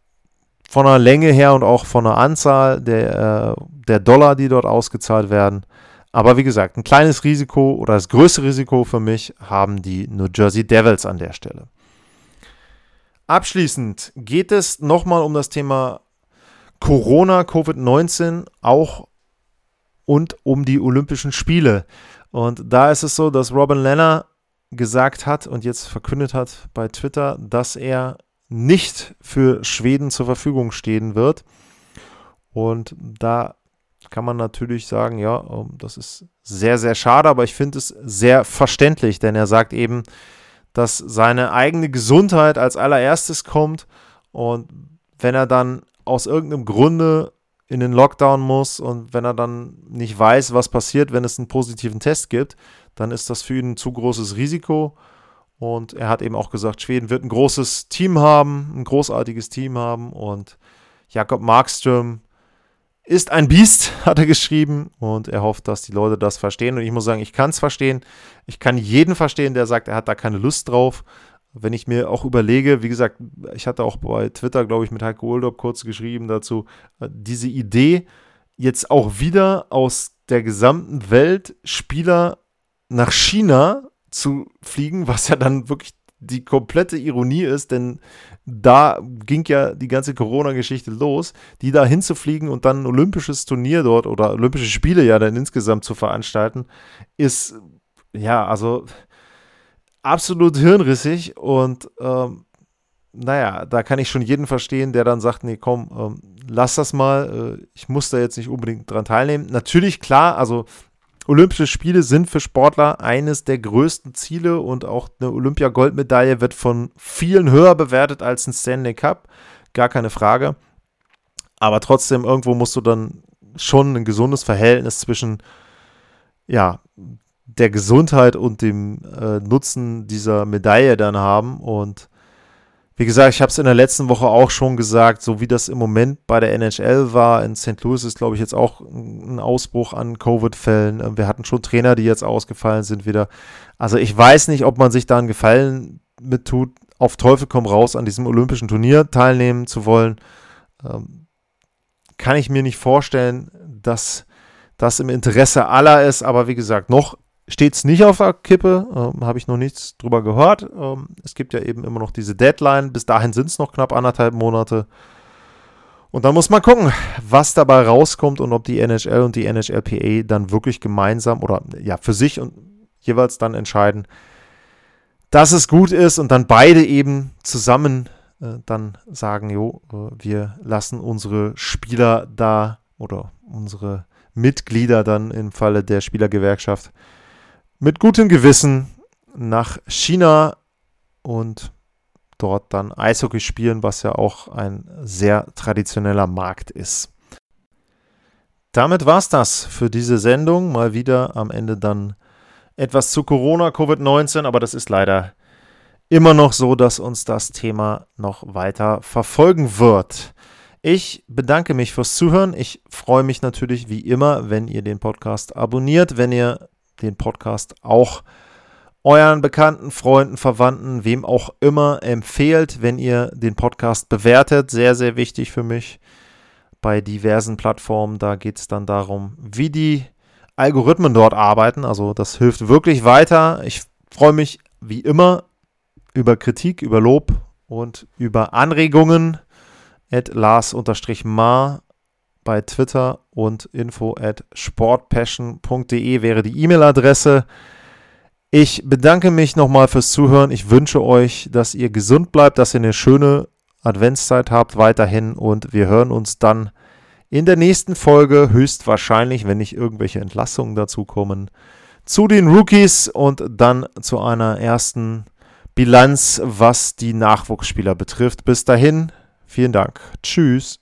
von der Länge her und auch von der Anzahl der, äh, der Dollar, die dort ausgezahlt werden. Aber wie gesagt, ein kleines Risiko oder das größte Risiko für mich haben die New Jersey Devils an der Stelle. Abschließend geht es nochmal um das Thema Corona, Covid-19, auch und um die Olympischen Spiele. Und da ist es so, dass Robin Lenner gesagt hat und jetzt verkündet hat bei Twitter, dass er nicht für Schweden zur Verfügung stehen wird. Und da kann man natürlich sagen, ja, ähm, das ist sehr, sehr schade, aber ich finde es sehr verständlich, denn er sagt eben, dass seine eigene Gesundheit als allererstes kommt und wenn er dann aus irgendeinem Grunde in den Lockdown muss und wenn er dann nicht weiß, was passiert, wenn es einen positiven Test gibt, dann ist das für ihn ein zu großes Risiko. Und er hat eben auch gesagt, Schweden wird ein großes Team haben, ein großartiges Team haben. Und Jakob Markström ist ein Biest, hat er geschrieben. Und er hofft, dass die Leute das verstehen. Und ich muss sagen, ich kann es verstehen. Ich kann jeden verstehen, der sagt, er hat da keine Lust drauf. Wenn ich mir auch überlege, wie gesagt, ich hatte auch bei Twitter, glaube ich, mit Heiko Oldorp kurz geschrieben dazu, äh, diese Idee, jetzt auch wieder aus der gesamten Welt Spieler nach China zu fliegen, was ja dann wirklich die komplette Ironie ist, denn da ging ja die ganze Corona-Geschichte los, die da hinzufliegen und dann ein olympisches Turnier dort oder Olympische Spiele ja dann insgesamt zu veranstalten, ist ja, also absolut hirnrissig und ähm, naja, da kann ich schon jeden verstehen, der dann sagt, nee, komm, ähm, lass das mal, äh, ich muss da jetzt nicht unbedingt dran teilnehmen. Natürlich, klar, also Olympische Spiele sind für Sportler eines der größten Ziele und auch eine Olympia-Goldmedaille wird von vielen höher bewertet als ein Stanley Cup. Gar keine Frage. Aber trotzdem, irgendwo musst du dann schon ein gesundes Verhältnis zwischen ja, der Gesundheit und dem äh, Nutzen dieser Medaille dann haben. Und wie gesagt, ich habe es in der letzten Woche auch schon gesagt, so wie das im Moment bei der NHL war, in St. Louis ist, glaube ich, jetzt auch ein Ausbruch an Covid-Fällen. Ähm, wir hatten schon Trainer, die jetzt ausgefallen sind wieder. Also ich weiß nicht, ob man sich da einen Gefallen mit tut, auf Teufel komm raus an diesem olympischen Turnier teilnehmen zu wollen. Ähm, kann ich mir nicht vorstellen, dass das im Interesse aller ist, aber wie gesagt, noch steht es nicht auf der Kippe, ähm, habe ich noch nichts drüber gehört. Ähm, es gibt ja eben immer noch diese Deadline. Bis dahin sind es noch knapp anderthalb Monate. Und dann muss man gucken, was dabei rauskommt und ob die NHL und die NHLPA dann wirklich gemeinsam oder ja für sich und jeweils dann entscheiden, dass es gut ist und dann beide eben zusammen äh, dann sagen, jo, äh, wir lassen unsere Spieler da oder unsere Mitglieder dann im Falle der Spielergewerkschaft mit gutem Gewissen nach China und dort dann Eishockey spielen, was ja auch ein sehr traditioneller Markt ist. Damit war es das für diese Sendung. Mal wieder am Ende dann etwas zu Corona, Covid-19, aber das ist leider immer noch so, dass uns das Thema noch weiter verfolgen wird. Ich bedanke mich fürs Zuhören. Ich freue mich natürlich wie immer, wenn ihr den Podcast abonniert, wenn ihr den Podcast auch euren Bekannten, Freunden, Verwandten, wem auch immer empfehlt, wenn ihr den Podcast bewertet. Sehr, sehr wichtig für mich bei diversen Plattformen. Da geht es dann darum, wie die Algorithmen dort arbeiten. Also das hilft wirklich weiter. Ich freue mich wie immer über Kritik, über Lob und über Anregungen. At Lars-Mar bei Twitter und info at sportpassion.de wäre die E-Mail-Adresse. Ich bedanke mich nochmal fürs Zuhören. Ich wünsche euch, dass ihr gesund bleibt, dass ihr eine schöne Adventszeit habt weiterhin und wir hören uns dann in der nächsten Folge, höchstwahrscheinlich, wenn nicht irgendwelche Entlassungen dazu kommen, zu den Rookies und dann zu einer ersten Bilanz, was die Nachwuchsspieler betrifft. Bis dahin, vielen Dank. Tschüss.